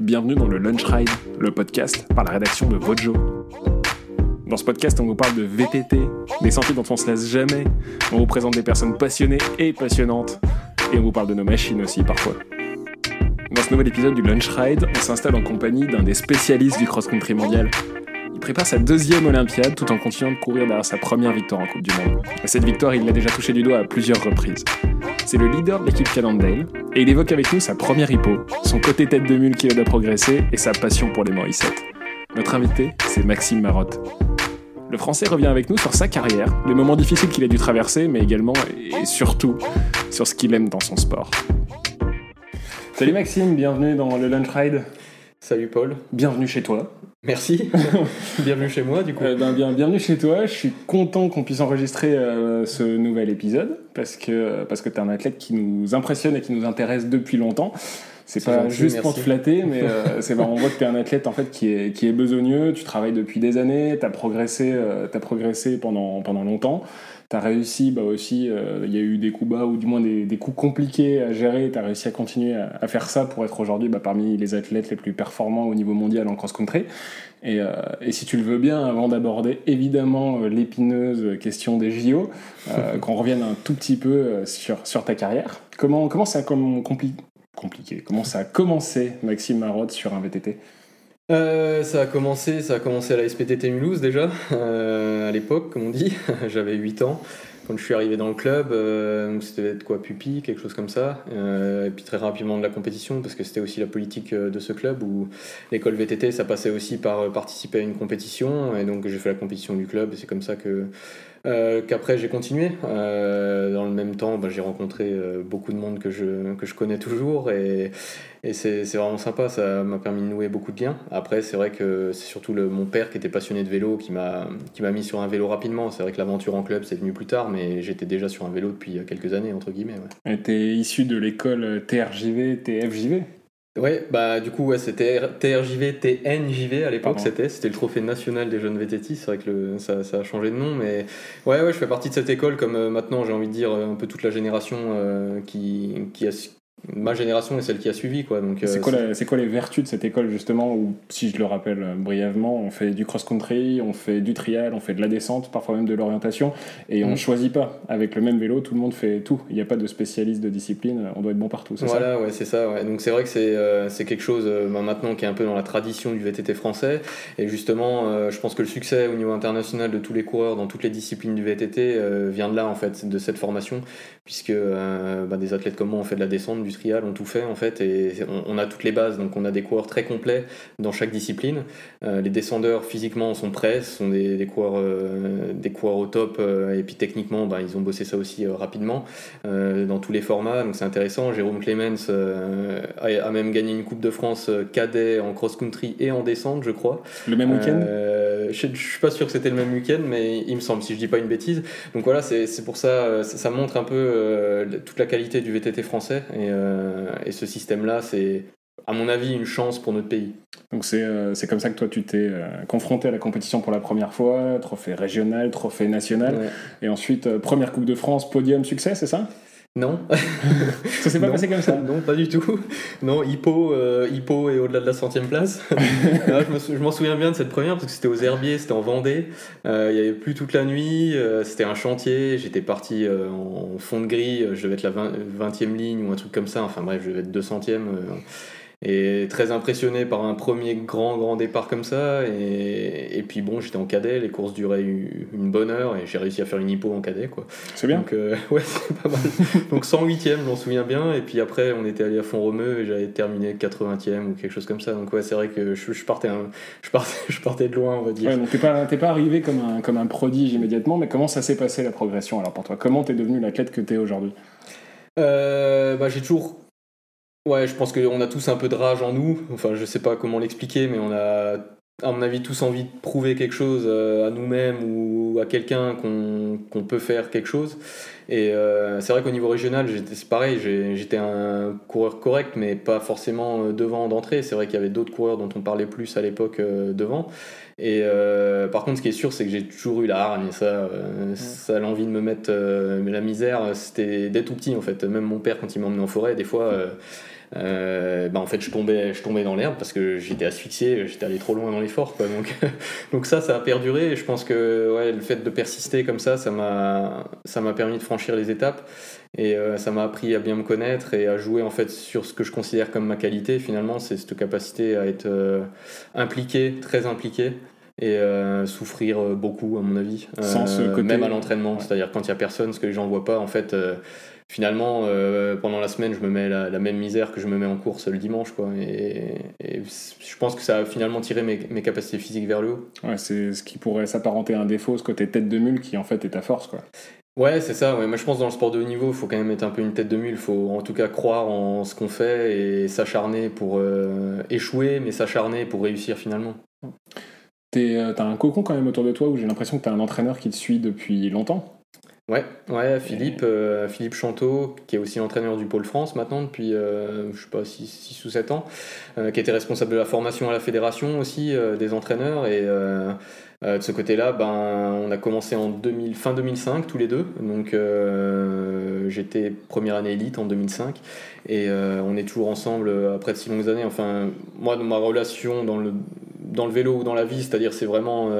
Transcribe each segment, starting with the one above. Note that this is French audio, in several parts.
Bienvenue dans le Lunch Ride, le podcast par la rédaction de Vojo. Dans ce podcast, on vous parle de VTT, des sentiers dont on se lasse jamais. On vous présente des personnes passionnées et passionnantes. Et on vous parle de nos machines aussi parfois. Dans ce nouvel épisode du Lunch Ride, on s'installe en compagnie d'un des spécialistes du cross-country mondial. Il prépare sa deuxième Olympiade tout en continuant de courir derrière sa première victoire en Coupe du Monde. Et cette victoire, il l'a déjà touché du doigt à plusieurs reprises. C'est le leader de l'équipe Cannondale et il évoque avec nous sa première hippo, son côté tête de mule qui aide à progresser et sa passion pour les Morissettes. Notre invité, c'est Maxime Marotte. Le Français revient avec nous sur sa carrière, les moments difficiles qu'il a dû traverser, mais également et surtout sur ce qu'il aime dans son sport. Salut Maxime, bienvenue dans le Lunch Ride. Salut Paul. Bienvenue chez toi. Merci. bienvenue chez moi du coup. Euh, ben, bien, bienvenue chez toi. Je suis content qu'on puisse enregistrer euh, ce nouvel épisode parce que, parce que tu es un athlète qui nous impressionne et qui nous intéresse depuis longtemps. C'est pas juste pour te flatter, mais euh, c'est on voit que tu es un athlète en fait qui est, qui est besogneux, tu travailles depuis des années, tu as progressé, as progressé pendant, pendant longtemps. Tu as réussi bah aussi, il y a eu des coups bas ou du moins des, des coups compliqués à gérer, tu as réussi à continuer à, à faire ça pour être aujourd'hui bah, parmi les athlètes les plus performants au niveau mondial en cross-country. Et, euh, et, si tu le veux bien, avant d'aborder évidemment l'épineuse question des JO, euh, qu'on revienne un tout petit peu sur, sur ta carrière, comment, comment ça a comme compli compliqué Comment ça a commencé, Maxime Marotte, sur un VTT euh, ça a commencé, ça a commencé à la SPTT Mulhouse déjà, euh, à l'époque, comme on dit. J'avais 8 ans quand je suis arrivé dans le club. Euh, c'était quoi, pupille, quelque chose comme ça. Et puis très rapidement de la compétition, parce que c'était aussi la politique de ce club où l'école VTT, ça passait aussi par participer à une compétition. Et donc j'ai fait la compétition du club, et c'est comme ça que euh, qu'après j'ai continué. Euh, dans le même temps, bah, j'ai rencontré euh, beaucoup de monde que je, que je connais toujours et, et c'est vraiment sympa, ça m'a permis de nouer beaucoup de liens. Après, c'est vrai que c'est surtout mon père qui était passionné de vélo qui m'a mis sur un vélo rapidement. C'est vrai que l'aventure en club c'est venu plus tard, mais j'étais déjà sur un vélo depuis quelques années, entre guillemets. Ouais. Tu es issu de l'école TRJV, TFJV Ouais, bah du coup, ouais, c'était TRJV, TNJV à l'époque, c'était c'était le trophée national des jeunes VTT. C'est vrai que le, ça, ça, a changé de nom, mais ouais, ouais, je fais partie de cette école, comme euh, maintenant j'ai envie de dire un peu toute la génération euh, qui, qui, a, ma génération et celle qui a suivi. Quoi. Donc, c'est, euh, quoi, quoi, les vertus de cette école, justement, où, si je le rappelle euh, brièvement, on fait du cross-country, on fait du trial, on fait de la descente, parfois même de l'orientation, et on ne mm. choisit pas. Avec le même vélo, tout le monde fait tout. Il n'y a pas de spécialiste de discipline, on doit être bon partout, c'est voilà, ça ouais, c'est ça. Ouais. Donc c'est vrai que c'est, euh, c'est quelque chose bah, maintenant qui est un peu dans la tradition du VTT français, et justement, je pense que le succès au niveau international de tous les coureurs dans toutes les disciplines du VTT vient de là, en fait, de cette formation, puisque bah, des athlètes comme moi ont fait de la descente, ont tout fait en fait et on, a toutes les bases. Donc on a des coureurs très complets dans chaque discipline. Euh, les descendeurs physiquement sont prêts ce sont des, des coureurs euh, des coureurs au top euh, et puis techniquement bah, ils ont bossé ça aussi rapidement dans tous les formats. Donc c'est intéressant. Jérôme Clemens a, même gagné une coupe de France cadet en cross country et en descente je crois. Le même week-end? Je, je, suis pas sûr que c'était le même week-end mais il me semble si je dis pas une bêtise. Donc voilà c'est pour ça, ça, montre un peu toute la qualité du VTT français. Et euh, et ce système-là, c'est à mon avis, une chance pour notre pays. Donc c'est euh, comme ça que toi tu t'es euh, confronté à la compétition pour la première fois, trophée régional, trophée national, et ensuite première Coupe de France, podium, succès, c'est ça? Non. ça s'est pas passé comme ça Non, pas du tout. Non, Hippo, Hippo est au-delà de la centième place. je m'en souviens bien de cette première parce que c'était aux Herbiers, c'était en Vendée. il n'y avait plus toute la nuit, c'était un chantier. J'étais parti en fond de grille, je devais être la 20e ligne ou un truc comme ça. Enfin bref, je devais être 200e et très impressionné par un premier grand grand départ comme ça. Et, et puis bon j'étais en cadet les courses duraient une bonne heure et j'ai réussi à faire une hippo en cadet quoi. C'est bien. Donc euh, ouais c'est pas mal. Donc 108ème je m'en souviens bien. Et puis après on était allé à fond romeu et j'avais terminé 80ème ou quelque chose comme ça. Donc ouais c'est vrai que je, je partais je partais je partais de loin on va dire. Ouais, donc t'es pas t'es pas arrivé comme un comme un prodige immédiatement mais comment ça s'est passé la progression alors pour toi? Comment t'es devenu l'athlète que t'es aujourd'hui? Euh, bah, j'ai toujours Ouais, je pense qu'on a tous un peu de rage en nous. Enfin, je sais pas comment l'expliquer, mais on a, à mon avis, tous envie de prouver quelque chose euh, à nous-mêmes ou à quelqu'un qu'on peut faire quelque chose. Et euh, c'est vrai qu'au niveau régional, c'est pareil, j'étais un coureur correct, mais pas forcément euh, devant d'entrée. C'est vrai qu'il y avait d'autres coureurs dont on parlait plus à l'époque euh, devant. Et par contre, ce qui est sûr, c'est que j'ai toujours eu la hargne. Et ça, ça a l'envie de me mettre la misère. C'était dès tout petit, en fait. Même mon père, quand il m'emmenait en forêt, des fois euh, bah en fait je tombais, je tombais dans l'herbe parce que j'étais asphyxié, j'étais allé trop loin dans l'effort. Quoi. Donc, donc ça, ça a perduré et je pense que ouais, le fait de persister comme ça, ça m'a, ça m'a permis de franchir les étapes et euh, ça m'a appris à bien me connaître et à jouer en fait sur ce que je considère comme ma qualité. Finalement, c'est cette capacité à être euh, impliqué, très impliqué et souffrir beaucoup à mon avis Sans ce côté... même à l'entraînement c'est à dire quand il y a personne ce que les gens voient pas en fait finalement, euh, pendant la semaine, je me mets la, même misère que je me mets en course le dimanche. Quoi. Et, je pense que ça a finalement tiré mes, mes capacités physiques vers le haut. Ouais, c'est ce qui pourrait s'apparenter à un défaut, ce côté tête de mule qui en fait est ta force. Quoi. Ouais, c'est ça. Ouais. Moi, je pense dans le sport de haut niveau, il faut quand même être un peu une tête de mule. Il faut en tout cas croire en ce qu'on fait et s'acharner pour euh, échouer, mais s'acharner pour réussir finalement. Euh, t'as un cocon quand même autour de toi où j'ai l'impression que t'as un entraîneur qui te suit depuis longtemps. Ouais, ouais Philippe, euh, Philippe Chanteau, qui est aussi l'entraîneur du Pôle France maintenant depuis, euh, je sais pas, 6 ou 7 ans, euh, qui était responsable de la formation à la fédération aussi, des entraîneurs. Et de ce côté-là, ben, on a commencé en 2000, fin 2005 tous les deux. Donc j'étais première année élite en 2005. Et on est toujours ensemble après de si longues années. Enfin, moi, dans ma relation dans le, dans le vélo ou dans la vie, c'est-à-dire c'est vraiment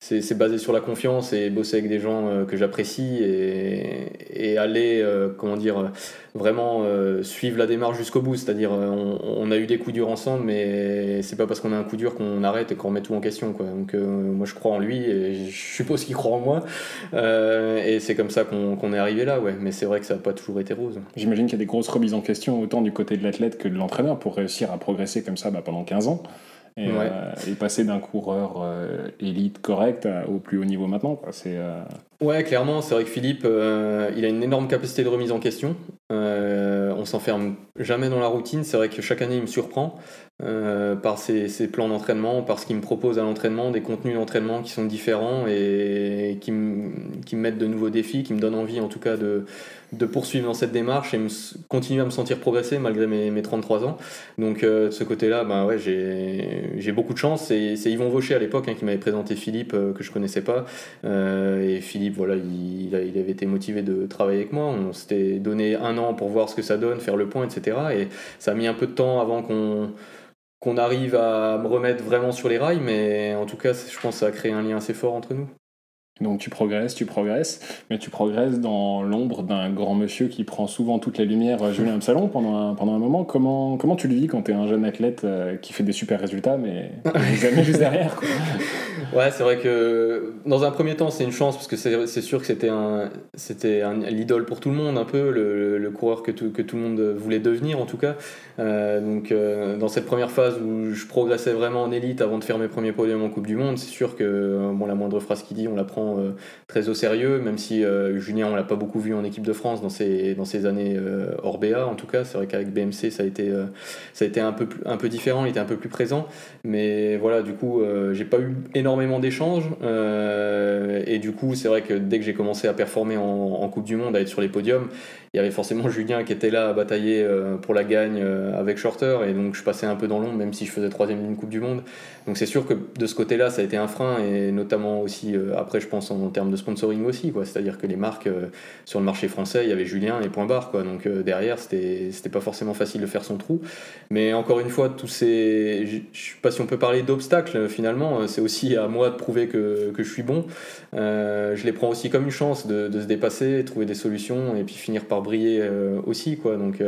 c'est basé sur la confiance et bosser avec des gens euh, que j'apprécie et, aller, euh, comment dire, vraiment euh, suivre la démarche jusqu'au bout. C'est-à-dire, on, a eu des coups durs ensemble, mais c'est pas parce qu'on a un coup dur qu'on arrête et qu'on remet tout en question. Donc, moi, je crois en lui et je suppose qu'il croit en moi. et c'est comme ça qu'on est arrivé là, ouais. Mais c'est vrai que ça n'a pas toujours été rose. J'imagine qu'il y a des grosses remises en question, autant du côté de l'athlète que de l'entraîneur, pour réussir à progresser comme ça bah, pendant 15 ans. Euh, et, passer d'un coureur euh, élite correct au plus haut niveau maintenant. C'est, euh, Ouais, clairement, c'est vrai que Philippe, il a une énorme capacité de remise en question. on s'enferme jamais dans la routine. C'est vrai que chaque année, il me surprend par ses, plans d'entraînement, par ce qu'il me propose à l'entraînement, des contenus d'entraînement qui sont différents et qui me, mettent de nouveaux défis, qui me donnent envie en tout cas de, poursuivre dans cette démarche et me, continuer à me sentir progresser malgré mes, mes 33 ans. Donc euh, de ce côté-là, bah, ouais, j'ai beaucoup de chance. C'est Yvon Vaucher à l'époque hein, qui m'avait présenté Philippe euh, que je connaissais pas. Euh, et Philippe, voilà, il, avait été motivé de travailler avec moi. On s'était donné un an pour voir ce que ça donne, faire le point, etc. Et ça a mis un peu de temps avant qu'on qu'on arrive à me remettre vraiment sur les rails, mais en tout cas, je pense que ça a créé un lien assez fort entre nous. Donc tu progresses, tu progresses, mais tu progresses dans l'ombre d'un grand monsieur qui prend souvent toute la lumière, euh, Julien Absalon, pendant un, pendant un moment. Comment, comment tu le vis quand tu es un jeune athlète euh, qui fait des super résultats, mais jamais juste derrière quoi. Ouais, c'est vrai que dans un premier temps, c'est une chance, parce que c'est sûr que c'était un, l'idole pour tout le monde, un peu, le, le, coureur que tout, que tout le monde voulait devenir, en tout cas. Euh, donc dans cette première phase où je progressais vraiment en élite avant de faire mes premiers podiums en Coupe du Monde, c'est sûr que bon, la moindre phrase qu'il dit, on la prend euh, très au sérieux, même si euh, Julien, on l'a pas beaucoup vu en équipe de France dans ces, dans années euh, hors BA, en tout cas. C'est vrai qu'avec BMC, ça a été, ça a été un, peu un peu différent, il était un peu plus présent. Mais voilà, du coup, j'ai pas eu énormément d'échanges. et du coup, c'est vrai que dès que j'ai commencé à performer en, Coupe du Monde, à être sur les podiums, y avait forcément Julien qui était là à batailler pour la gagne avec Shorter. Et donc, je passais un peu dans l'ombre, même si je faisais troisième d'une Coupe du Monde. Donc, c'est sûr que de ce côté-là, ça a été un frein. Et notamment aussi, après, je pense en, termes de sponsoring aussi. Quoi. C'est-à-dire que les marques euh, sur le marché français, il y avait Julien et point barre. Quoi. Donc euh, derrière, c'était, c'était pas forcément facile de faire son trou. Mais encore une fois, tous ces. Je sais pas si on peut parler d'obstacles finalement. C'est aussi à moi de prouver que, que je suis bon. Euh, je les prends aussi comme une chance de, de, se dépasser, trouver des solutions et puis finir par briller aussi. Quoi. Donc.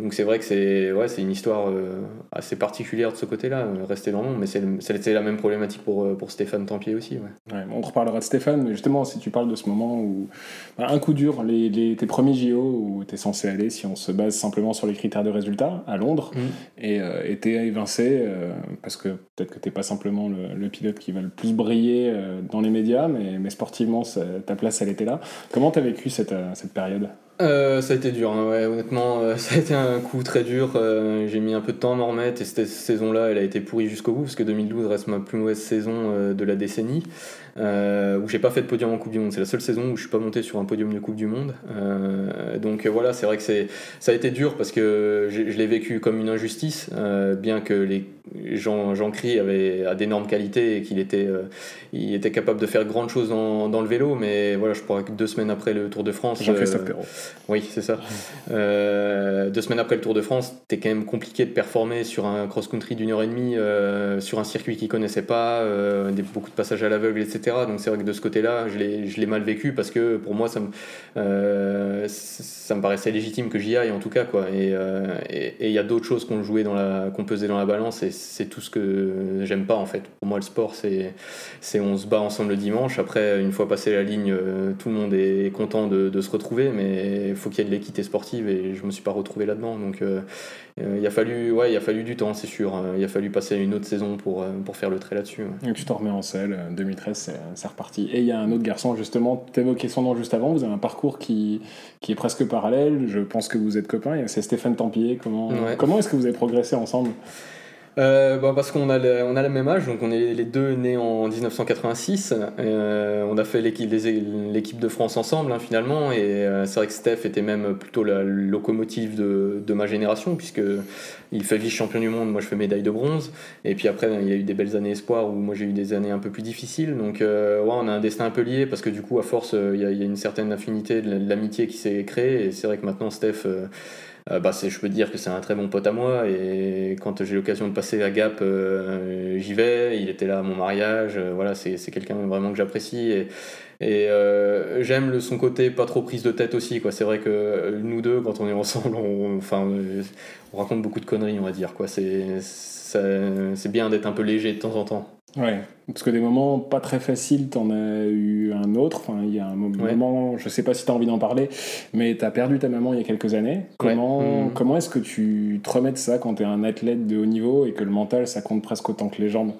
Donc c'est vrai que c'est ouais, c'est une histoire euh, assez particulière de ce côté-là, euh, rester dans l'ombre, mais c'est la même problématique pour, euh, pour Stéphane Tempier aussi. Ouais. on reparlera de Stéphane, mais justement, si tu parles de ce moment où bah, un coup dur, les, les, tes premiers JO où tu es censé aller, si on se base simplement sur les critères de résultat, à Londres, mm. et euh, t'es évincé, parce que peut-être que t'es pas simplement le, pilote qui va le plus briller dans les médias, mais, mais sportivement, ta place, elle était là. Comment tu as vécu cette, cette période? Euh, ça a été dur, hein, ouais, honnêtement, euh, ça a été un coup très dur. Euh, j'ai mis un peu de temps à m'en remettre et cette saison-là, elle a été pourrie jusqu'au bout parce que 2012 reste ma plus mauvaise saison de la décennie. Euh, où j'ai pas fait de podium en Coupe du Monde. C'est la seule saison où je suis pas monté sur un podium de Coupe du Monde. Euh, donc voilà, c'est vrai que c'est, ça a été dur parce que je, l'ai vécu comme une injustice, bien que les Jean, Jean Cry avait d'énormes qualités et qu'il était, il était capable de faire grandes choses dans, dans, le vélo. Mais voilà, je crois que deux semaines après le Tour de France. Jean-Christophe Perrault. Oui, c'est ça. deux semaines après le Tour de France, c'était quand même compliqué de performer sur un cross-country d'une heure et demie, sur un circuit qu'il connaissait pas, des, beaucoup de passages à l'aveugle, etc. Donc c'est vrai que de ce côté-là, je l'ai mal vécu parce que pour moi, ça me, euh, ça me paraissait légitime que j'y aille en tout cas. Quoi. Euh, et il y a d'autres choses qu'on jouait qu'on pesait dans la balance et c'est tout ce que j'aime pas en fait. Pour moi, le sport, c'est on se bat ensemble le dimanche. Après, une fois passé la ligne, euh, tout le monde est content de, se retrouver, mais il faut qu'il y ait de l'équité sportive et je me suis pas retrouvé là-dedans. Donc il a fallu, ouais, il a fallu du temps, c'est sûr. Il a fallu passer une autre saison pour, faire le trait là-dessus. Et tu t'en remets en selle. 2013, c'est reparti. Et il y a un autre garçon, justement, tu évoquais son nom juste avant, vous avez un parcours qui, qui est presque parallèle, je pense que vous êtes copains, c'est Stéphane Tempier. Comment, comment est-ce que vous avez progressé ensemble? Euh, bah parce qu'on a, le, on a le même âge, donc on est les deux nés en 1986. Euh, on a fait l'équipe, de France ensemble hein, finalement, et euh, c'est vrai que Steph était même plutôt la locomotive de, de ma génération, puisque il fait vice-champion du monde, moi je fais médaille de bronze, et puis après il y a eu des belles années espoir où moi j'ai eu des années un peu plus difficiles, donc ouais, on a un destin un peu lié, parce que du coup à force il y, a, il y a une certaine affinité de l'amitié qui s'est créée, et c'est vrai que maintenant Steph euh, bah, je peux dire que c'est un très bon pote à moi et quand j'ai l'occasion de passer à Gap, euh, j'y vais. Il était là à mon mariage. Euh, voilà, c'est quelqu'un vraiment que j'apprécie et, et j'aime le son côté pas trop prise de tête aussi. Quoi. C'est vrai que nous deux, quand on est ensemble, on, enfin, on raconte beaucoup de conneries, on va dire. Quoi. C'est, c'est bien d'être un peu léger de temps en temps. Ouais, parce que des moments pas très faciles, t'en as eu un autre. Enfin, il y a un moment, je sais pas si t'as envie d'en parler, mais t'as perdu ta maman il y a quelques années. Comment, mmh. comment est-ce que tu te remets de ça quand t'es un athlète de haut niveau et que le mental ça compte presque autant que les jambes?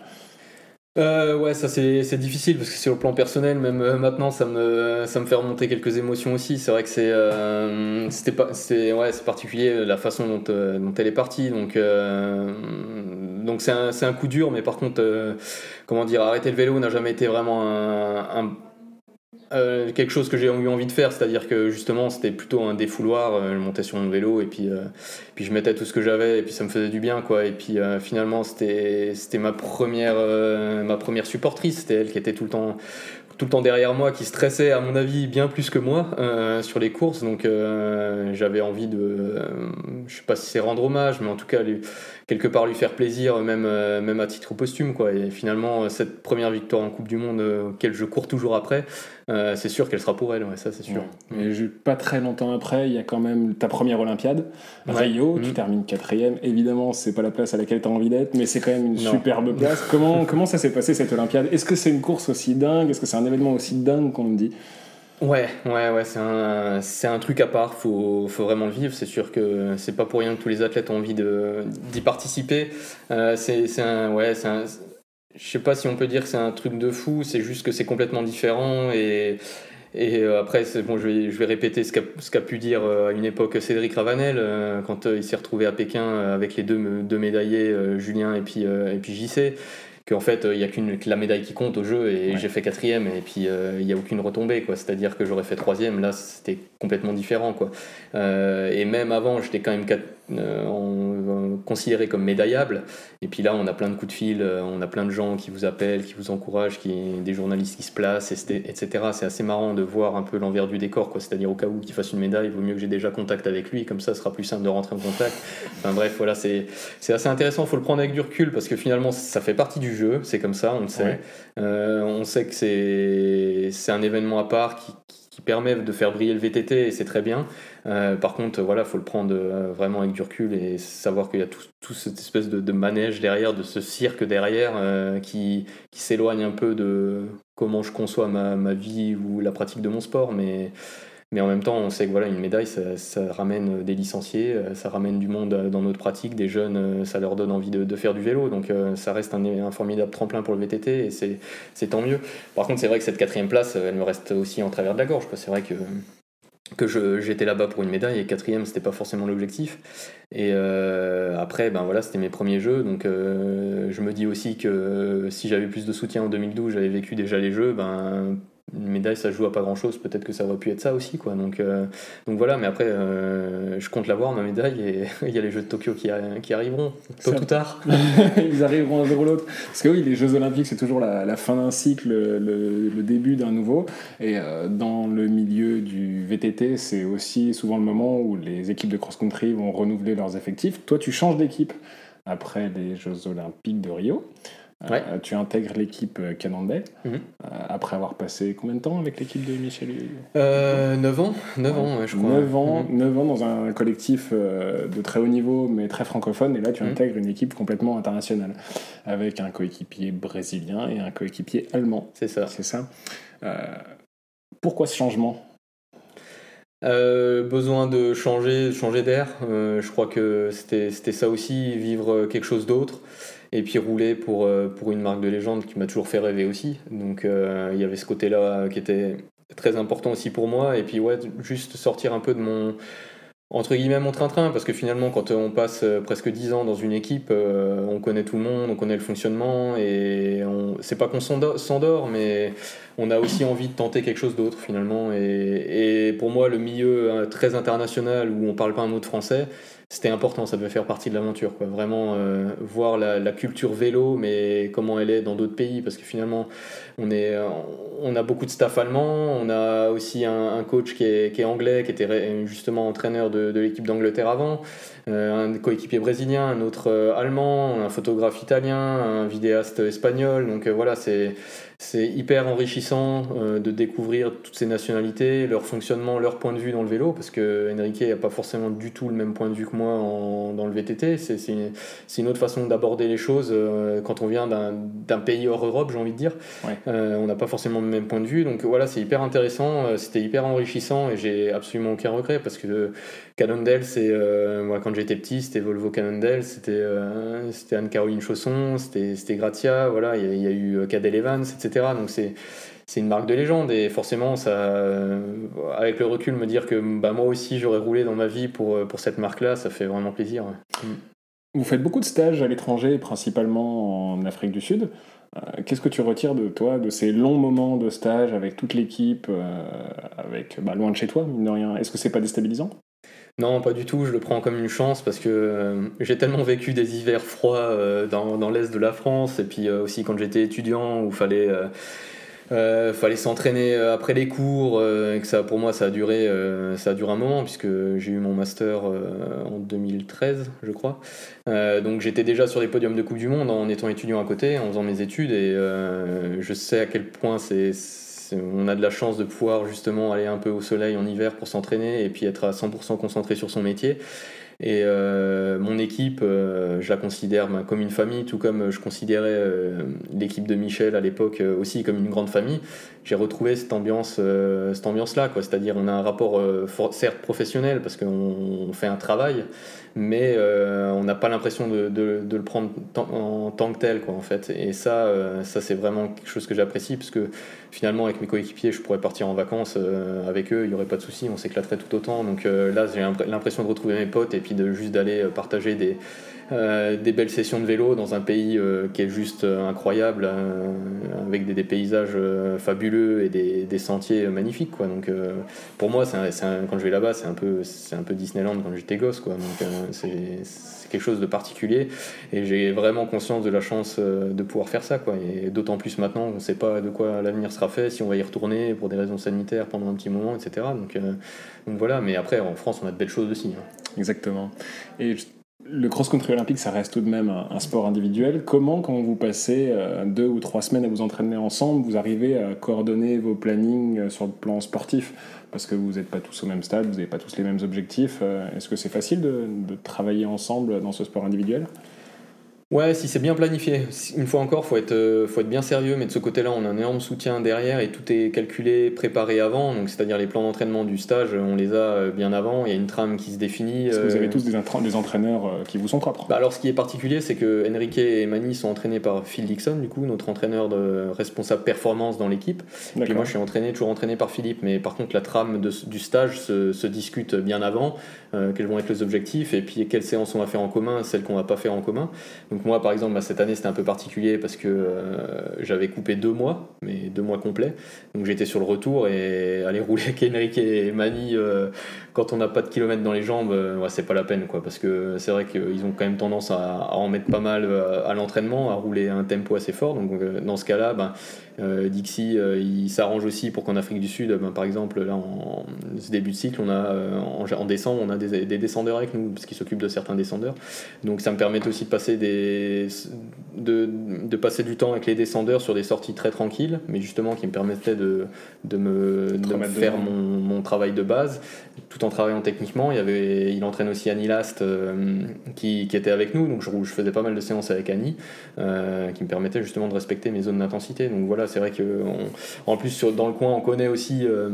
Euh, ouais, ça c'est difficile parce que c'est au plan personnel, même euh, maintenant ça me, ça me fait remonter quelques émotions aussi. C'est vrai que c'est euh, c'était pas ouais, particulier la façon dont, dont, elle est partie. Donc donc c'est un, un, coup dur, mais par contre, comment dire, arrêter le vélo n'a jamais été vraiment un euh, quelque chose que j'ai eu envie de faire, c'est-à-dire que justement c'était plutôt un défouloir, euh, je montais sur mon vélo et puis, euh, puis je mettais tout ce que j'avais et puis ça me faisait du bien quoi. Et puis finalement c'était ma première, ma première supportrice, c'était elle qui était tout le temps tout le temps derrière moi, qui stressait à mon avis bien plus que moi sur les courses. Donc j'avais envie de, je sais pas si c'est rendre hommage, mais en tout cas quelque part lui faire plaisir, même, euh, même à titre posthume. Quoi. Et finalement, euh, cette première victoire en Coupe du Monde, euh, auquel je cours toujours après, c'est sûr qu'elle sera pour elle, ça c'est sûr. Mais pas très longtemps après, il y a quand même ta première Olympiade, Rio, tu mm. termines quatrième. Évidemment, c'est pas la place à laquelle tu as envie d'être, mais c'est quand même une superbe place. comment, comment ça s'est passé cette Olympiade? Est-ce que c'est une course aussi dingue? Est-ce que c'est un événement aussi dingue qu'on me dit? Ouais, ouais, ouais, c'est un, c'est un truc à part, faut, faut vraiment le vivre. C'est sûr que c'est pas pour rien que tous les athlètes ont envie de, d'y participer. Euh, c'est, c'est un, ouais, c'est un, je sais pas si on peut dire que c'est un truc de fou, c'est juste que c'est complètement différent et, et euh, après, bon, je vais, je vais répéter ce qu'a, pu dire euh, à une époque Cédric Ravanel quand il s'est retrouvé à Pékin avec les deux, deux médaillés, Julien et puis, et puis JC qu'en fait il n'y a qu'une la médaille qui compte au jeu et j'ai fait quatrième et puis euh, il n'y a aucune retombée quoi. C'est à dire que j'aurais fait troisième là c'était complètement différent quoi. Euh, et même avant j'étais quand même euh, considéré comme médaillable. Et puis là on a plein de coups de fil on a plein de gens qui vous appellent qui vous encouragent qui des journalistes qui se placent etc c'est assez marrant de voir un peu l'envers du décor quoi. C'est à dire au cas où qu'il fasse une médaille il vaut mieux que j'ai déjà contact avec lui comme ça ce sera plus simple de rentrer en contact. Enfin bref voilà c'est assez intéressant. Il faut le prendre avec du recul parce que finalement ça fait partie du jeu, c'est comme ça, on le sait. Euh, on sait que c'est un événement à part qui, qui, permet de faire briller le VTT et c'est très bien. Euh, par contre, voilà, faut le prendre euh, vraiment avec du recul et savoir qu'il y a tout, cette espèce de, manège derrière, de ce cirque derrière qui, qui s'éloigne un peu de comment je conçois ma, ma, vie ou la pratique de mon sport, mais mais en même temps, on sait que voilà, une médaille, ça, ramène des licenciés, euh, ça ramène du monde euh, dans notre pratique, des jeunes, euh, ça leur donne envie de, faire du vélo. Donc ça reste un, formidable tremplin pour le VTT et c'est tant mieux. Par contre, c'est vrai que cette quatrième place, elle me reste aussi en travers de la gorge. C'est vrai que que j'étais là-bas pour une médaille et quatrième c'était pas forcément l'objectif et euh, après ben voilà c'était mes premiers jeux donc euh, je me dis aussi que si j'avais plus de soutien en 2012 j'avais vécu déjà les jeux ben une médaille ça joue à pas grand chose peut-être que ça aurait pu être ça aussi quoi. Donc euh, donc voilà mais après euh, je compte l'avoir ma médaille et il y a les jeux de Tokyo qui, qui arriveront. Tôt ou tard. Ils arriveront un jour ou l'autre. Parce que oui les Jeux Olympiques c'est toujours la, fin d'un cycle le, le début d'un nouveau. Et euh, dans le milieu du VTT c'est aussi souvent le moment où les équipes de cross-country vont renouveler leurs effectifs. Toi tu changes d'équipe après les Jeux Olympiques de Rio euh, tu intègres l'équipe euh, Cannondale mhm. euh, après avoir passé combien de temps avec l'équipe de Michel 9 ans, 9 ans je crois. 9 ans, 9 mhm. ans dans un collectif de très haut niveau mais très francophone et là tu mhm. intègres une équipe complètement internationale avec un coéquipier brésilien et un coéquipier allemand. C'est ça. C'est ça. pourquoi ce changement? Besoin de changer, changer d'air. je crois que c'était ça aussi, vivre quelque chose d'autre et puis rouler pour, euh, pour une marque de légende qui m'a toujours fait rêver aussi. Donc euh, il y avait ce côté-là qui était très important aussi pour moi. Et puis ouais, juste sortir un peu de mon entre guillemets mon train-train parce que finalement quand on passe euh, presque 10 ans dans une équipe on connaît tout le monde on connaît le fonctionnement et on c'est pas qu'on s'endort mais on a aussi envie de tenter quelque chose d'autre finalement et, pour moi le milieu très international où on parle pas un mot de français c'était important, ça devait faire partie de l'aventure. Quoi. Vraiment euh, voir la, culture vélo, mais comment elle est dans d'autres pays, parce que finalement, on, est, euh, on a beaucoup de staff allemand, on a aussi un, coach qui est, anglais, qui était justement entraîneur de, l'équipe d'Angleterre avant, euh, un coéquipier brésilien, un autre allemand, un photographe italien, un vidéaste espagnol. Donc voilà, c'est hyper enrichissant euh, de découvrir toutes ces nationalités, leur fonctionnement, leur point de vue dans le vélo, parce que Enrique n'a pas forcément du tout le même point de vue que moi dans le VTT. C'est une, une, autre façon d'aborder les choses euh, quand on vient d'un pays hors Europe, j'ai envie de dire. Euh, on n'a pas forcément le même point de vue. Donc voilà, c'est hyper intéressant, c'était hyper enrichissant et j'ai absolument aucun regret parce que Cannondale, c'est moi quand j'étais petit, c'était Volvo Cannondale, c'était c'était Anne-Caroline Chausson, c'était Gratia, voilà, il y, a eu Cadel Evans, etc. Donc c'est une marque de légende et forcément ça avec le recul me dire que bah, moi aussi j'aurais roulé dans ma vie pour, pour cette marque là ça fait vraiment plaisir mm. vous faites beaucoup de stages à l'étranger principalement en Afrique du Sud euh, qu'est-ce que tu retires de toi de ces longs moments de stage avec toute l'équipe euh, avec bah, loin de chez toi mine de rien? Est-ce que c'est pas déstabilisant? Non, pas du tout, je le prends comme une chance parce que euh, j'ai tellement vécu des hivers froids euh, dans, l'est de la France et puis euh, aussi quand j'étais étudiant où fallait fallait s'entraîner après les cours et que ça pour moi ça a duré ça a duré un moment puisque j'ai eu mon master en 2013 je crois. Donc j'étais déjà sur les podiums de Coupe du Monde en étant étudiant à côté en faisant mes études et je sais à quel point c'est on a de la chance de pouvoir justement aller un peu au soleil en hiver pour s'entraîner et puis être à 100% concentré sur son métier. Et euh, mon équipe, euh, je la considère ben, comme une famille, tout comme je considérais euh, l'équipe de Michel à l'époque aussi comme une grande famille. J'ai retrouvé cette ambiance, cette ambiance-là, quoi. C'est-à-dire, on a un rapport certes professionnel parce qu'on fait un travail, mais euh, on n'a pas l'impression de, le prendre en tant que tel quoi en fait. Et ça euh, ça c'est vraiment quelque chose que j'apprécie parce que finalement avec mes coéquipiers je pourrais partir en vacances euh, avec eux il n'y aurait pas de souci on s'éclaterait tout autant. Donc là j'ai l'impression de retrouver mes potes et puis de juste d'aller partager des euh, des belles sessions de vélo dans un pays euh, qui est juste euh, incroyable, avec des, paysages fabuleux et des, sentiers magnifiques. Quoi. Donc, pour moi, quand je vais là-bas, c'est un, peu, un peu Disneyland quand j'étais gosse. Quoi. Donc, c'est quelque chose de particulier et j'ai vraiment conscience de la chance de pouvoir faire ça. Quoi. Et d'autant plus maintenant, on ne sait pas de quoi l'avenir sera fait, si on va y retourner pour des raisons sanitaires pendant un petit moment, etc. Donc, donc voilà, mais après, en France, on a de belles choses aussi. Hein. Exactement. Et le cross-country olympique, ça reste tout de même un, sport individuel. Comment, quand vous passez euh, deux ou trois semaines à vous entraîner ensemble, vous arrivez à coordonner vos plannings euh, sur le plan sportif? Parce que vous n'êtes pas tous au même stade, vous n'avez pas tous les mêmes objectifs. Euh, est-ce que c'est facile de, travailler ensemble dans ce sport individuel? Ouais, si c'est bien planifié. Une fois encore, faut être, euh, faut être bien sérieux, mais de ce côté-là, on a un énorme soutien derrière et tout est calculé, préparé avant. Donc, c'est-à-dire les plans d'entraînement du stage, on les a euh, bien avant. Il y a une trame qui se définit. Est-ce que vous avez tous des, des entraîneurs qui vous sont propres bah Alors, ce qui est particulier, c'est que Enrique et Mani sont entraînés par Phil Dixon, du coup, notre entraîneur de responsable performance dans l'équipe. Puis moi, je suis entraîné, toujours entraîné par Philippe. Mais par contre, la trame du stage se, se, discute bien avant. quels vont être les objectifs et puis quelles séances on va faire en commun, celles qu'on va pas faire en commun. Donc moi, par exemple, bah, cette année, c'était un peu particulier parce que euh, j'avais coupé deux mois, mais deux mois complets. Donc j'étais sur le retour et aller rouler avec Enrique et Mani euh, quand on n'a pas de kilomètres dans les jambes, euh, c'est pas la peine, quoi. Parce que c'est vrai qu'ils ont quand même tendance à, en mettre pas mal à l'entraînement, à rouler à un tempo assez fort. Donc dans ce cas-là, ben, Dixie, il s'arrange aussi pour qu'en Afrique du Sud, ben, par exemple, là, en, ce début de cycle, on a en, décembre, on a des, des descendeurs avec nous parce qu'ils s'occupent de certains descendeurs. Donc ça me permet aussi de passer des de, de, passer du temps avec les descendeurs sur des sorties très tranquilles, mais justement qui me permettaient de, de me, de faire mon, mon, travail de base, tout en travaillant techniquement. Il, avait, il entraîne aussi Annie Last euh, qui, était avec nous, donc je, faisais pas mal de séances avec Annie, euh, qui me permettait justement de respecter mes zones d'intensité. Donc voilà, c'est vrai que en plus dans le coin, on connaît aussi. Euh,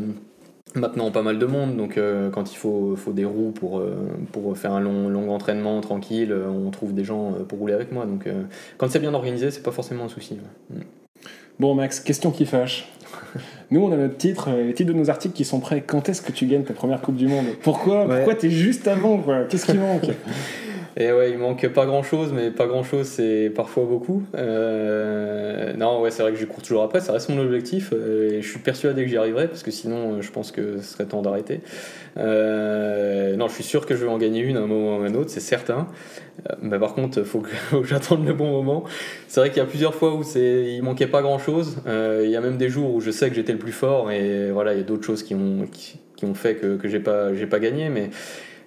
maintenant pas mal de monde, donc quand il faut, des roues pour, faire un long, entraînement tranquille, on trouve des gens pour rouler avec moi. Donc quand c'est bien organisé, c'est pas forcément un souci. Mm. Bon Max, question qui fâche. Nous, on a notre titre, les titres de nos articles qui sont prêts. Quand est-ce que tu gagnes ta première Coupe du Monde? Pourquoi? Pourquoi t'es juste avant Qu'est-ce qui manque? Et ouais, il manque pas grand chose, mais pas grand chose, c'est parfois beaucoup. Euh, non, ouais, c'est vrai que je cours toujours après, ça reste mon objectif. Euh, et je suis persuadé que j'y arriverai, parce que sinon, je pense que ce serait temps d'arrêter. Euh, non, je suis sûr que je vais en gagner une à un moment ou à un autre, c'est certain. Mais par contre, il faut que, j'attende le bon moment. C'est vrai qu'il y a plusieurs fois où il manquait pas grand chose. il y a même des jours où je sais que j'étais le plus fort, et voilà, il y a d'autres choses qui ont, qui, fait que, que j'ai pas, pas gagné. Mais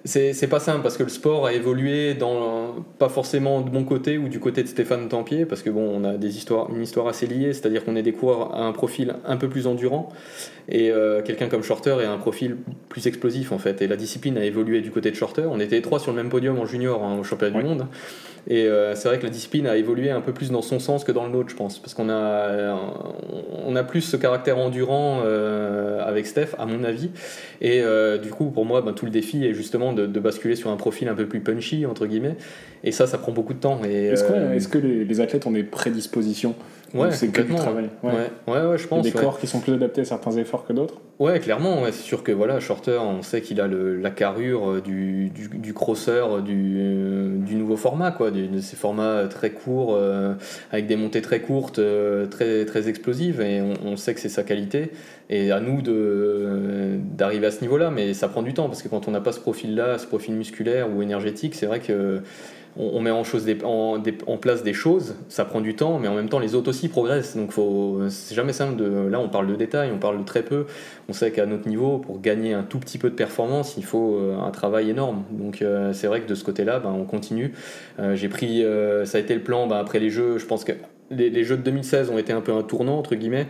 c'est pas simple parce que le sport a évolué dans pas forcément de mon côté ou du côté de Stéphane Tempier parce que bon on a des histoires une histoire assez liée c'est-à-dire qu'on est des coureurs à un profil un peu plus endurant et euh, quelqu'un comme Shorter est un profil plus explosif en fait et la discipline a évolué du côté de Shorter on était trois sur le même podium en junior hein, au championnat du monde et euh, c'est vrai que la discipline a évolué un peu plus dans son sens que dans le nôtre, je pense. Parce qu'on a, on a plus ce caractère endurant euh, avec Steph, à mon avis. Et du coup, pour moi, ben, tout le défi est justement de, basculer sur un profil un peu plus punchy, entre guillemets. Et ça, ça prend beaucoup de temps. Est-ce que, les, les, athlètes ont des prédispositions? Ouais, c'est que du travail. Ouais. Ouais. ouais, je pense. des corps qui sont plus adaptés à certains efforts que d'autres Ouais, clairement. c'est sûr que voilà, Shorter, on sait qu'il a le, la carrure euh, du, du, du crosseur du, euh, du, nouveau format, quoi, de ces formats très courts, euh, avec des montées très courtes, très, très explosives, et on, on sait que c'est sa qualité. Et à nous d'arriver à ce niveau-là, mais ça prend du temps, parce que quand on n'a pas ce profil-là, ce profil musculaire ou énergétique, c'est vrai que on, met en, place des choses, ça prend du temps, mais en même temps les autres aussi progressent. Donc c'est jamais simple de. Là, on parle de détails, on parle de très peu. On sait qu'à notre niveau, pour gagner un tout petit peu de performance, il faut euh, un travail énorme. Donc euh, c'est vrai que de ce côté-là, ben, on continue. Euh, j'ai pris, ça a été le plan ben, après les Jeux. Je pense que les, les, Jeux de 2016 ont été un peu un tournant entre guillemets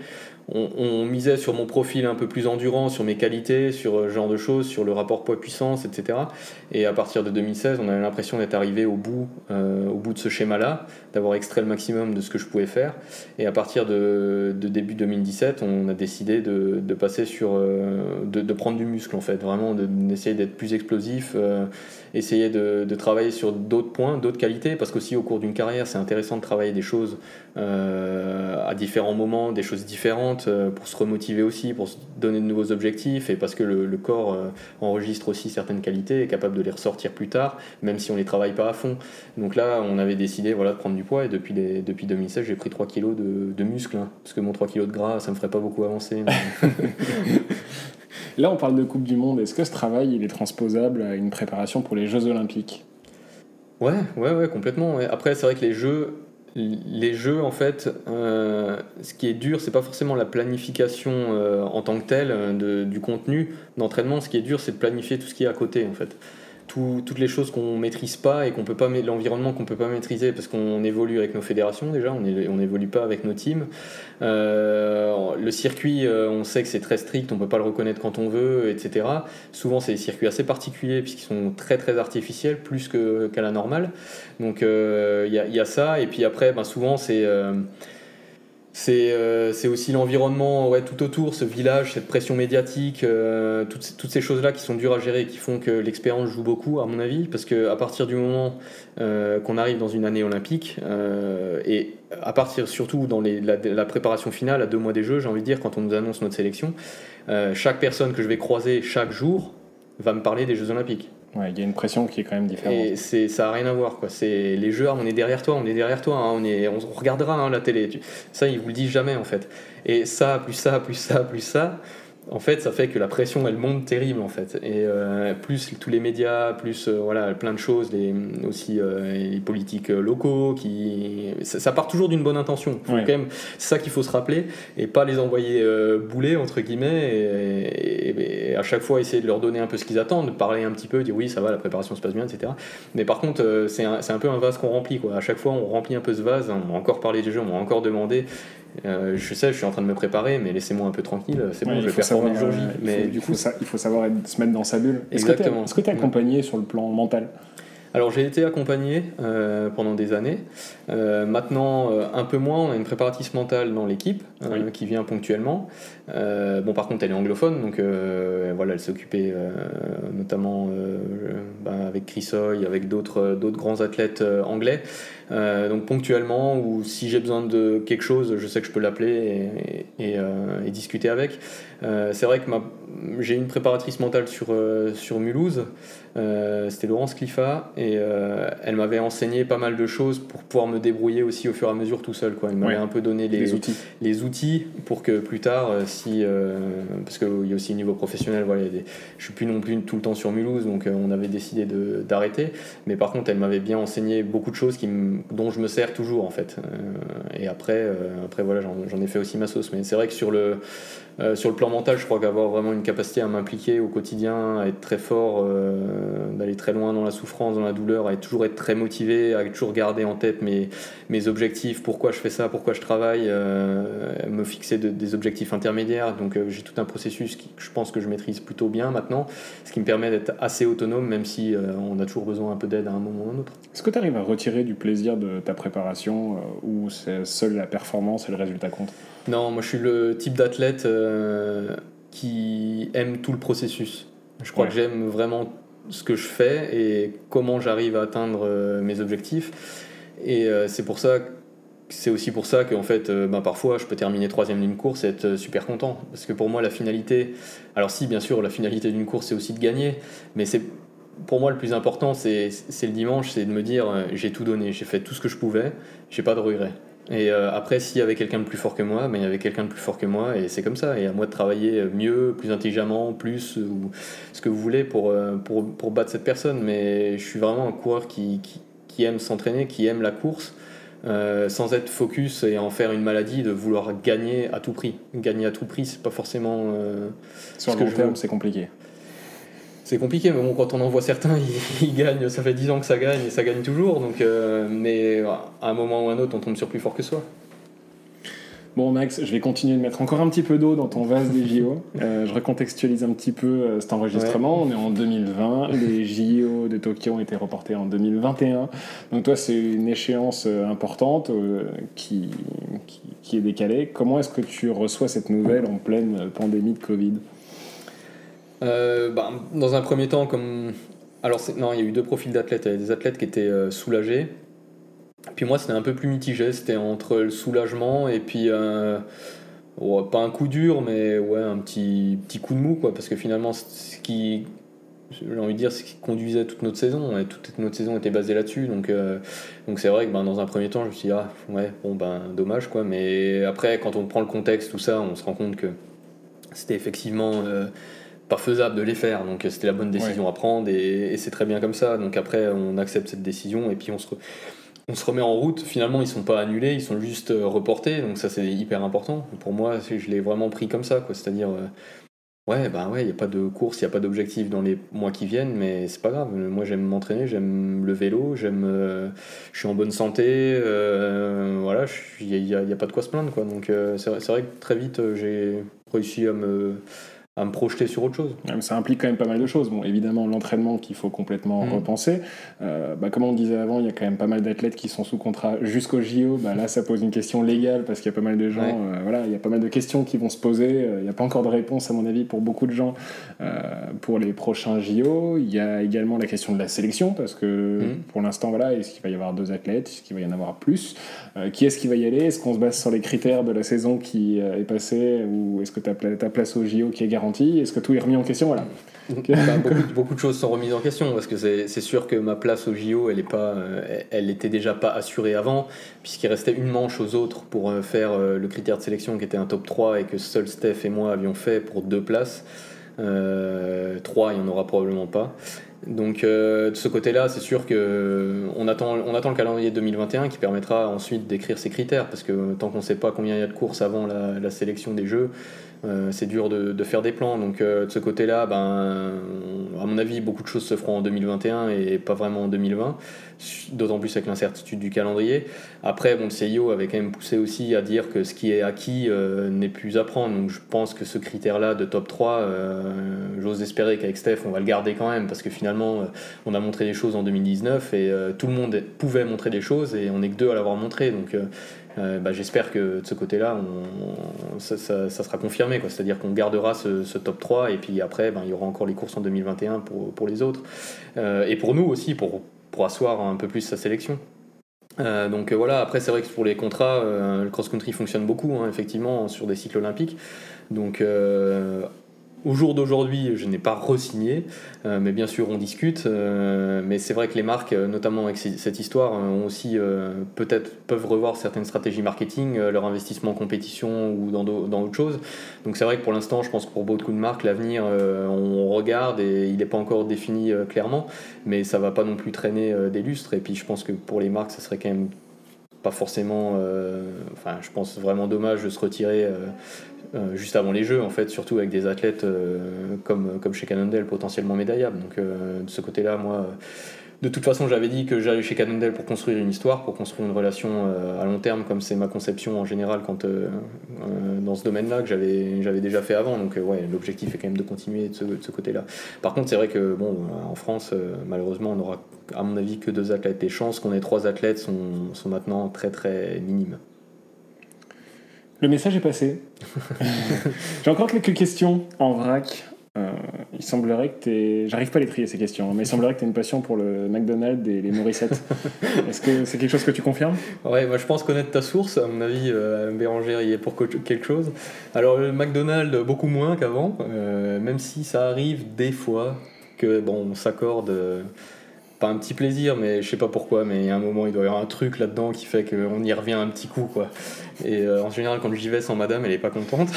on, misait sur mon profil un peu plus endurant, sur mes qualités, sur ce genre de choses, sur le rapport poids-puissance, etc. Et à partir de 2016, on avait l'impression d'être arrivé au bout, euh, au bout de ce schéma-là, d'avoir extrait le maximum de ce que je pouvais faire. Et à partir de, début 2017, on a décidé de, passer sur, euh, de, prendre du muscle en fait, vraiment d'essayer d'être plus explosif, euh, essayer de, travailler sur d'autres points, d'autres qualités, parce qu'aussi au cours d'une carrière, c'est intéressant de travailler des choses à différents moments, des choses différentes euh, pour se remotiver aussi, pour se donner de nouveaux objectifs et parce que le, corps euh, enregistre aussi certaines qualités, est capable de les ressortir plus tard, même si on les travaille pas à fond. Donc là, on avait décidé voilà, de prendre du poids et depuis, depuis 2016, j'ai pris 3 kilos de, de muscle, hein, parce que mon 3 kilos de gras, ça me ferait pas beaucoup avancer. là, on parle de Coupe du Monde. Est-ce que ce travail, il est transposable à une préparation pour les Jeux Olympiques? Ouais, ouais, ouais, complètement. Après, c'est vrai que les Jeux, les jeux, en fait, euh, ce qui est dur, c'est pas forcément la planification euh, en tant que telle euh, du contenu d'entraînement. Ce qui est dur, c'est de planifier tout ce qui est à côté, en fait. Toutes les choses qu'on maîtrise pas et qu'on peut pas l'environnement qu'on peut pas maîtriser parce qu'on évolue avec nos fédérations déjà, on n'évolue pas avec nos teams. Euh, le circuit, euh, on sait que c'est très strict, on peut pas le reconnaître quand on veut, etc. Souvent, c'est des circuits assez particuliers puisqu'ils sont très très artificiels, plus qu'à la normale. Donc il y, y, a ça et puis après, ben, souvent c'est euh, c'est aussi l'environnement tout autour, ce village, cette pression médiatique, euh, toutes, ces choses-là qui sont dures à gérer et qui font que l'expérience joue beaucoup, à mon avis, parce qu'à partir du moment euh, qu'on arrive dans une année olympique, et à partir surtout dans la, préparation finale, à deux mois des Jeux, j'ai envie de dire, quand on nous annonce notre sélection, chaque personne que je vais croiser chaque jour va me parler des Jeux olympiques. Il y a une pression qui est quand même différente. Et c'est, ça n'a rien à voir. Quoi. C'est, les jeux, on est derrière toi, on est derrière toi, hein, on, est, on regardera hein, la télé. Ça, ils vous le disent jamais en fait. Et ça, plus ça, plus ça, plus ça, en fait, ça fait que la pression, elle monte terrible, en fait. Et euh, plus tous les médias, plus euh, voilà, plein de choses, les, aussi euh, les politiques locaux, qui, ça, part toujours d'une bonne intention. Faut quand même, c'est ça qu'il faut se rappeler, et pas les envoyer bouler, entre guillemets, et, à chaque fois essayer de leur donner un peu ce qu'ils attendent, de parler un petit peu, dire oui, ça va, la préparation se passe bien, etc. Mais par contre, c'est un, un, peu un vase qu'on remplit, quoi. À chaque fois, on remplit un peu ce vase, on m'a encore parlé des jeux, on m'a encore demandé, euh, je sais, je suis en train de me préparer, mais laissez-moi un peu tranquille. C'est bon, je vais performer le jour J. Mais du coup, ça, il faut savoir se mettre dans sa bulle. Est-ce que tu es accompagné sur le plan mental? Alors j'ai été accompagné euh, pendant des années. Euh, maintenant, un peu moins, on a une préparatrice mentale dans l'équipe qui vient ponctuellement. bon, par contre, elle est anglophone, donc voilà, elle s'est occupée notamment bah, avec Chris Hoy, avec d'autres grands athlètes anglais. Euh, donc ponctuellement, ou si j'ai besoin de quelque chose, je sais que je peux l'appeler et, euh, discuter avec. Euh, c'est vrai que j'ai une préparatrice mentale sur, sur Mulhouse, c'était Laurence Cliffa, et elle m'avait enseigné pas mal de choses pour pouvoir me débrouiller aussi au fur et à mesure tout seul. Quoi. Elle m'avait un peu donné les, outils. les outils pour que plus tard, si, parce qu'il y a aussi au niveau professionnel, voilà, des, je suis plus non plus tout le temps sur Mulhouse, donc on avait décidé d'arrêter. Mais par contre, elle m'avait bien enseigné beaucoup de choses qui dont je me sers toujours en fait. Euh, et après, euh, après voilà, j'en ai fait aussi ma sauce. Mais c'est vrai que sur le, euh, sur le plan mental, je crois qu'avoir vraiment une capacité à m'impliquer au quotidien, à être très fort, d'aller très loin dans la souffrance, dans la douleur, à toujours être très motivé, à toujours garder en tête mes, mes objectifs, pourquoi je fais ça, pourquoi je travaille, me fixer des objectifs intermédiaires. Donc j'ai tout un processus que je pense que je maîtrise plutôt bien maintenant, ce qui me permet d'être assez autonome, même si on a toujours besoin un peu d'aide à un moment ou à un autre. Est-ce que tu arrives à retirer du plaisir de ta préparation euh, ou c'est seule la performance et le résultat compte? Non, moi je suis le type d'athlète euh, qui aime tout le processus. Je crois que j'aime vraiment ce que je fais et comment j'arrive à atteindre euh, mes objectifs. Et c'est pour ça c'est aussi pour ça qu'en fait, ben parfois, je peux terminer troisième d'une course et être super content. Parce que pour moi, la finalité, alors si, bien sûr, la finalité d'une course, c'est aussi de gagner, mais c'est pour moi, le plus important, c'est le dimanche, c'est de me dire euh, j'ai tout donné, j'ai fait tout ce que je pouvais, j'ai pas de regrets. Et euh, après, s'il y avait quelqu'un de plus fort que moi, ben, il y avait quelqu'un de plus fort que moi, et c'est comme ça. Et à moi de travailler mieux, plus intelligemment, plus, ou ce que vous voulez pour, euh, pour, pour battre cette personne. Mais je suis vraiment un coureur qui, qui, qui aime s'entraîner, qui aime la course, sans être focus et en faire une maladie de vouloir gagner à tout prix. Gagner à tout prix, c'est pas forcément. Sur le long terme, c'est compliqué c'est compliqué, mais bon, quand on en voit certains, ils, gagnent, ça fait 10 ans que ça gagne et ça gagne toujours, donc, euh, mais à un moment ou un autre, on tombe sur plus fort que soi. Bon Max, je vais continuer de mettre encore un petit peu d'eau dans ton vase des JO. Euh, je recontextualise un petit peu euh, cet enregistrement. On est en 2020, les JO de Tokyo ont été reportés en 2021. Donc toi, c'est une échéance importante qui, qui, qui, est décalée. Comment est-ce que tu reçois cette nouvelle en pleine pandémie de Covid? Euh, bah, Dans un premier temps, comme. Alors, non, il y a eu deux profils d'athlètes. Il y avait des athlètes qui étaient euh, soulagés. Puis moi, c'était un peu plus mitigé. C'était entre le soulagement et puis. Euh, pas un coup dur, mais ouais, un petit, petit coup de mou, quoi. Parce que finalement, ce qui. J'ai envie de dire, ce qui conduisait toute notre saison. Et toute notre saison était basée là-dessus. Donc, donc c'est vrai que ben, dans un premier temps, je me suis dit, ah, ouais, bon, ben, dommage, quoi. Mais après, quand on prend le contexte, tout ça, on se rend compte que c'était effectivement pas faisable de les faire. Donc c'était la bonne décision à prendre et, c'est très bien comme ça. Donc après, on accepte cette décision et puis on se, on se remet en route. Finalement, ils sont pas annulés, ils sont juste euh, reportés. Donc ça, c'est hyper important. Pour moi, je l'ai vraiment pris comme ça. C'est-à-dire, euh, Ouais, bah ouais, il n'y a pas de course, il n'y a pas d'objectif dans les mois qui viennent, mais c'est pas grave. Moi, j'aime m'entraîner, j'aime le vélo, j'aime, euh, je suis en bonne santé, euh, voilà, il n'y a, a, pas de quoi se plaindre, quoi. Donc, euh, c'est vrai que très vite, j'ai réussi à me à me projeter sur autre chose. Ça implique quand même pas mal de choses. Bon, évidemment, l'entraînement qu'il faut complètement mm. repenser. Euh, bah, comme on disait avant, il y a quand même pas mal d'athlètes qui sont sous contrat jusqu'au JO. Bah, là, ça pose une question légale parce qu'il y a pas mal de gens. Euh, voilà, il y a pas mal de questions qui vont se poser. Euh, il n'y a pas encore de réponse, à mon avis, pour beaucoup de gens pour les prochains JO. Il y a également la question de la sélection parce que mm. pour l'instant, voilà, est-ce qu'il va y avoir deux athlètes? Est-ce qu'il va y en avoir plus? Qui est-ce qui va y aller? Est-ce qu'on se base sur les critères de la saison qui est passée ou est-ce que ta, ta place au JO qui est garantie? Est-ce que tout est remis en question voilà. Bah, beaucoup, de choses sont remises en question parce que c'est sûr que ma place au JO, elle est pas, euh, elle était déjà pas assurée avant, puisqu'il restait une manche aux autres pour euh, faire euh, le critère de sélection qui était un top 3 et que seul Steph et moi avions fait pour deux places. Euh, 3, il n'y en aura probablement pas. Donc de ce côté-là, c'est sûr que on attend, on attend le calendrier 2021 qui permettra ensuite d'écrire ces critères, parce que tant qu'on ne sait pas combien il y a de courses avant la sélection des jeux, euh, c'est dur de, faire des plans. Donc euh, de ce côté-là, ben, à mon avis, beaucoup de choses se feront en 2021 et pas vraiment en 2020, d'autant plus avec l'incertitude du calendrier. Après, bon, le CIO avait quand même poussé aussi à dire que ce qui est acquis euh, n'est plus à prendre. Donc je pense que ce critère-là de top 3, j'ose espérer qu'avec Steph, on va le garder quand même, parce que finalement, on a montré des choses en 2019 et tout le monde pouvait montrer des choses et on n'est que deux à l'avoir montré. Donc euh, bah, j'espère que de ce côté-là, ça, sera confirmé. C'est-à-dire qu'on gardera ce, top 3 et puis après, ben, il y aura encore les courses en 2021 pour, pour les autres. Euh, et pour nous aussi, pour, pour asseoir un peu plus sa sélection. Euh, donc voilà, après c'est vrai que pour les contrats, le cross-country fonctionne beaucoup, hein, effectivement, sur des cycles olympiques. Donc au jour d'aujourd'hui, je n'ai pas re-signé, euh, mais bien sûr, on discute. Euh, mais c'est vrai que les marques, euh, notamment avec cette histoire, ont aussi peut-être peuvent revoir certaines stratégies marketing, leur investissement en compétition ou dans, dans autre chose. Donc c'est vrai que pour l'instant, je pense que pour beaucoup de marques, l'avenir, on regarde et il n'est pas encore défini clairement, mais ça va pas non plus traîner des lustres. Et puis je pense que pour les marques, ça serait quand même pas forcément. enfin, je pense vraiment dommage de se retirer juste avant les Jeux, en fait, surtout avec des athlètes euh, comme, comme chez Cannondale, potentiellement médaillables. Donc, euh, de ce côté-là, moi, de toute façon, j'avais dit que j'allais chez Cannondale pour construire une histoire, pour construire une relation à long terme, comme c'est ma conception en général quand, dans ce domaine-là, que j'avais, déjà fait avant. Donc, ouais, l'objectif est quand même de continuer de ce, de ce côté-là. Par contre, c'est vrai que, bon, en France, malheureusement, on n'aura, à mon avis, que deux athlètes. Les chances qu'on ait trois athlètes sont, sont maintenant très, très minimes. Le message est passé. J'ai encore quelques questions en vrac. Euh, il semblerait que tu J'arrive pas à les trier ces questions, mais il semblerait que tu aies une passion pour le McDonald's et les Morissette. Est-ce que c'est quelque chose que tu confirmes? Ouais, moi je pense connaître ta source. À mon avis, euh, Bérangère y est pour quelque chose. Alors, le McDonald's, beaucoup moins qu'avant, euh, même si ça arrive des fois que bon, on s'accorde. Pas un petit plaisir, mais je sais pas pourquoi, mais il y a un moment, il doit y avoir un truc là-dedans qui fait qu'on y revient un petit coup, quoi. Et euh, en général, quand j'y vais sans madame, elle est pas contente.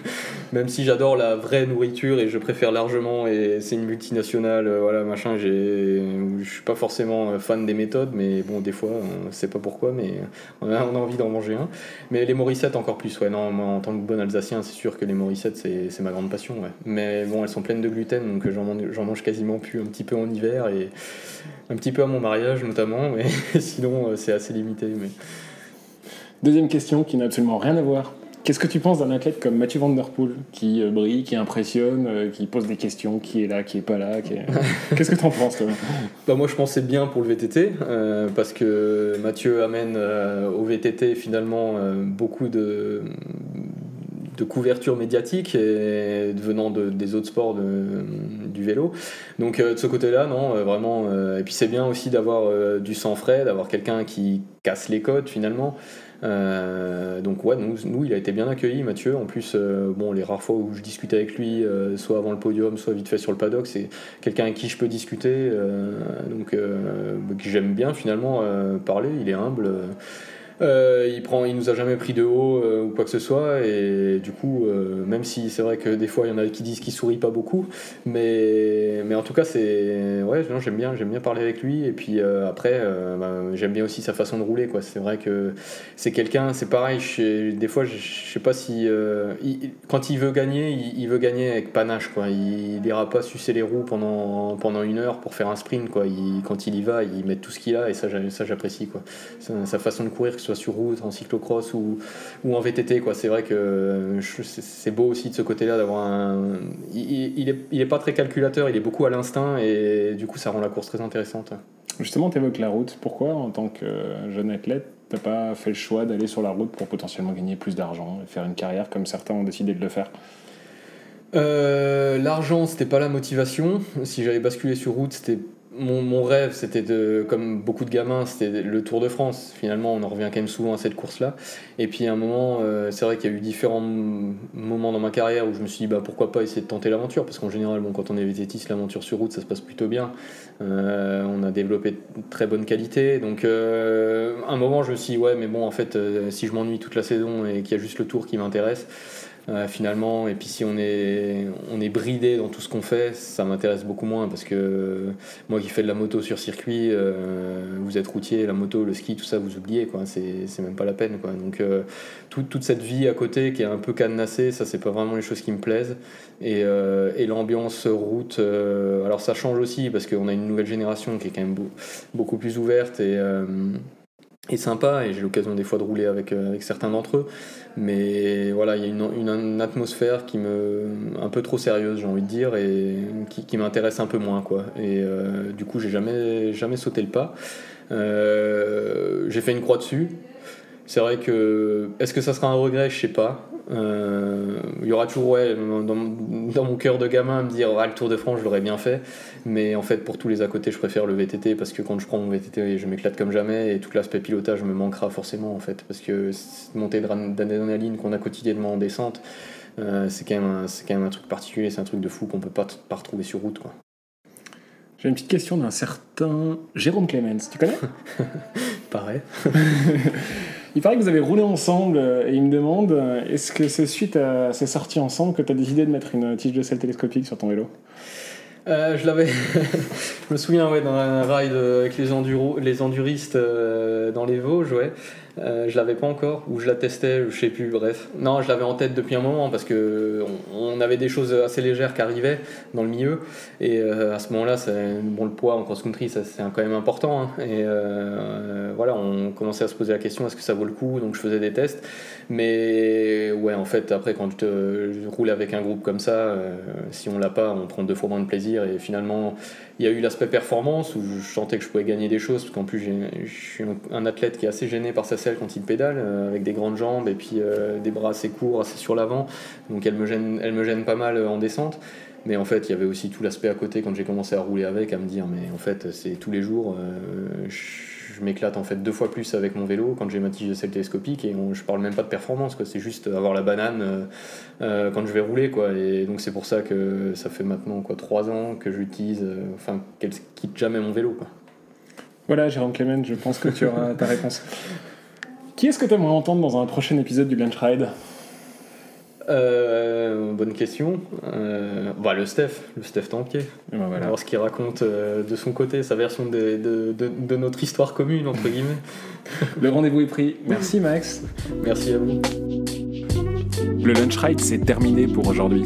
Même si j'adore la vraie nourriture et je préfère largement, et c'est une multinationale, euh, voilà, machin, je suis pas forcément euh, fan des méthodes, mais bon, des fois, on sait pas pourquoi, mais on a, envie d'en manger un. Mais les Morissettes, encore plus, ouais, non, moi, en tant que bon Alsacien, c'est sûr que les Morissettes, c'est, ma grande passion, ouais. Mais bon, elles sont pleines de gluten, donc j'en mange, j'en mange quasiment plus, un petit peu en hiver, et un petit peu à mon mariage notamment, mais sinon, c'est assez limité. Mais... Deuxième question qui n'a absolument rien à voir. Qu'est-ce que tu penses d'un athlète comme Mathieu Van Der Poel qui euh, brille, qui impressionne, euh, qui pose des questions, qui est là, qui est pas là Qu'est-ce que tu en penses toi? Bah Moi je pense c'est bien pour le VTT euh, parce que Mathieu amène au VTT finalement beaucoup de, de couverture médiatique et venant de, des autres sports du vélo. Donc de ce côté-là, non, vraiment. et puis c'est bien aussi d'avoir du sang frais, d'avoir quelqu'un qui casse les codes finalement. Euh, donc ouais, nous, nous, il a été bien accueilli, Mathieu. En plus, euh, bon, les rares fois où je discutais avec lui, euh, soit avant le podium, soit vite fait sur le paddock, c'est quelqu'un avec qui je peux discuter, donc que j'aime bien finalement parler. Il est humble. Euh, il prend, il nous a jamais pris de haut euh, ou quoi que ce soit et du coup, euh, même si c'est vrai que des fois il y en a qui disent qu'il sourit pas beaucoup, mais, mais en tout cas c'est, ouais, j'aime bien, j'aime bien parler avec lui et puis après, ben, j'aime bien aussi sa façon de rouler quoi. C'est vrai que c'est quelqu'un, c'est pareil. des fois, je, je, sais pas si quand il veut gagner, il, veut gagner avec panache quoi. Il, n'ira pas sucer les roues pendant pendant une heure pour faire un sprint quoi. Quand il y va, il met tout ce qu'il a et ça, ça j'apprécie quoi. Sa, sa façon de courir, que ce soit sur route, en cyclocross ou, ou en VTT. C'est vrai que c'est beau aussi de ce côté-là d'avoir un. Il, il, est, il est pas très calculateur, il est beaucoup à l'instinct et du coup ça rend la course très intéressante. Justement, tu évoques la route. Pourquoi, en tant que jeune athlète, t'as pas fait le choix d'aller sur la route pour potentiellement gagner plus d'argent et faire une carrière comme certains ont décidé de le faire? Euh, L'argent, c'était pas la motivation. Si j'avais basculé sur route, c'était mon, rêve, c'était de, comme beaucoup de gamins, c'était le Tour de France. Finalement, on en revient quand même souvent à cette course-là. Et puis à un moment, euh, c'est vrai qu'il y a eu différents moments dans ma carrière où je me suis dit bah, pourquoi pas essayer de tenter l'aventure? Parce qu'en général, bon, quand on est vététiste, l'aventure sur route, ça se passe plutôt bien. Euh, on a développé de très bonne qualité. Donc euh, à un moment, je me suis dit ouais, mais bon, en fait, si je m'ennuie toute la saison et qu'il y a juste le Tour qui m'intéresse, euh, finalement. Et puis si on est, on est bridé dans tout ce qu'on fait, ça m'intéresse beaucoup moins parce que moi qui fais de la moto sur circuit, euh, vous êtes routier, la moto, le ski, tout ça, vous oubliez, quoi. C'est même pas la peine, quoi. Donc euh, toute cette vie à côté qui est un peu cadenassée, ça c'est pas vraiment les choses qui me plaisent. Et, et l'ambiance route, alors ça change aussi parce qu'on a une nouvelle génération qui est quand même beaucoup plus ouverte et est sympa et j'ai l'occasion des fois de rouler avec, euh, avec certains d'entre eux. Mais voilà, il y a une, une, atmosphère qui me un peu trop sérieuse, j'ai envie de dire, et qui, m'intéresse un peu moins. Quoi. Et euh, du coup, j'ai jamais, jamais sauté le pas. Euh, j'ai fait une croix dessus. C'est vrai que. Est-ce que ça sera un regret? Je sais pas. Euh, il y aura toujours, ouais, dans, mon cœur de gamin, à me dire ah, le Tour de France, je l'aurais bien fait. Mais en fait, pour tous les à côté, je préfère le VTT parce que quand je prends mon VTT, je m'éclate comme jamais et tout l'aspect pilotage me manquera forcément en fait. Parce que cette montée d'adrénaline qu'on a quotidiennement en descente, euh, c'est quand, même un, quand même un truc particulier, c'est un truc de fou qu'on peut pas, pas retrouver sur route. Quoi. J'ai une petite question d'un certain Jérôme Clemens, tu connais? Pareil. Il paraît que vous avez roulé ensemble euh, et il me demande euh, est-ce que c'est suite à ces sorties ensemble que tu as décidé de mettre une tige de sel télescopique sur ton vélo euh, je l'avais. je me souviens, ouais, dans un ride avec les, enduro, les enduristes dans les Vosges, ouais. Euh, je l'avais pas encore, ou je la testais, je sais plus, bref. Non, je l'avais en tête depuis un moment parce que on, avait des choses assez légères qui arrivaient dans le milieu. Et euh, à ce moment-là, bon, le poids en cross-country, c'est quand même important. Hein. et euh, voilà, on commençait à se poser la question est-ce que ça vaut le coup? Donc je faisais des tests. Mais ouais, en fait, après, quand je, roule avec un groupe comme ça, si on l'a pas, on prend deux fois moins de plaisir. Et finalement, il y a eu l'aspect performance où je sentais que je pouvais gagner des choses parce qu'en plus, je suis un athlète qui est assez gêné par sa selle quand il pédale, euh, avec des grandes jambes et puis euh, des bras assez courts, assez sur l'avant. Donc elle me, gêne, elle me gêne pas mal euh, en descente. Mais en fait, il y avait aussi tout l'aspect à côté quand j'ai commencé à rouler avec, à me dire, mais en fait, c'est tous les jours, m'éclate en fait deux fois plus avec mon vélo quand j'ai ma tige de selle télescopique et je parle même pas de performance, quoi. C'est juste avoir la banane quand je vais rouler, quoi. Et donc c'est pour ça que ça fait maintenant quoi trois ans que j'utilise, enfin, qu'elle quitte jamais mon vélo. Voilà, Jérôme Clément, je pense que tu auras ta réponse. Qui est-ce que tu aimerais entendre dans un prochain épisode du Lunch Ride? Euh, bonne question. Euh, bah, le Steph, le Steph Tanquier. Ben voilà. Alors ce qu'il raconte euh, de son côté, sa version de, de, de, notre histoire commune, entre guillemets. le rendez-vous est pris. Merci Max. Merci à vous. Le Lunch Ride, c'est terminé pour aujourd'hui.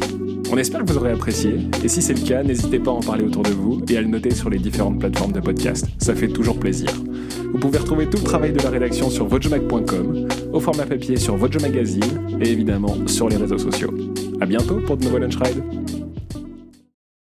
On espère que vous aurez apprécié, et si c'est le cas, n'hésitez pas à en parler autour de vous et à le noter sur les différentes plateformes de podcast. Ça fait toujours plaisir. Vous pouvez retrouver tout le travail de la rédaction sur vojomag.com, au format papier sur Vojo Magazine et évidemment sur les réseaux sociaux. A bientôt pour de nouveaux Lunch Ride.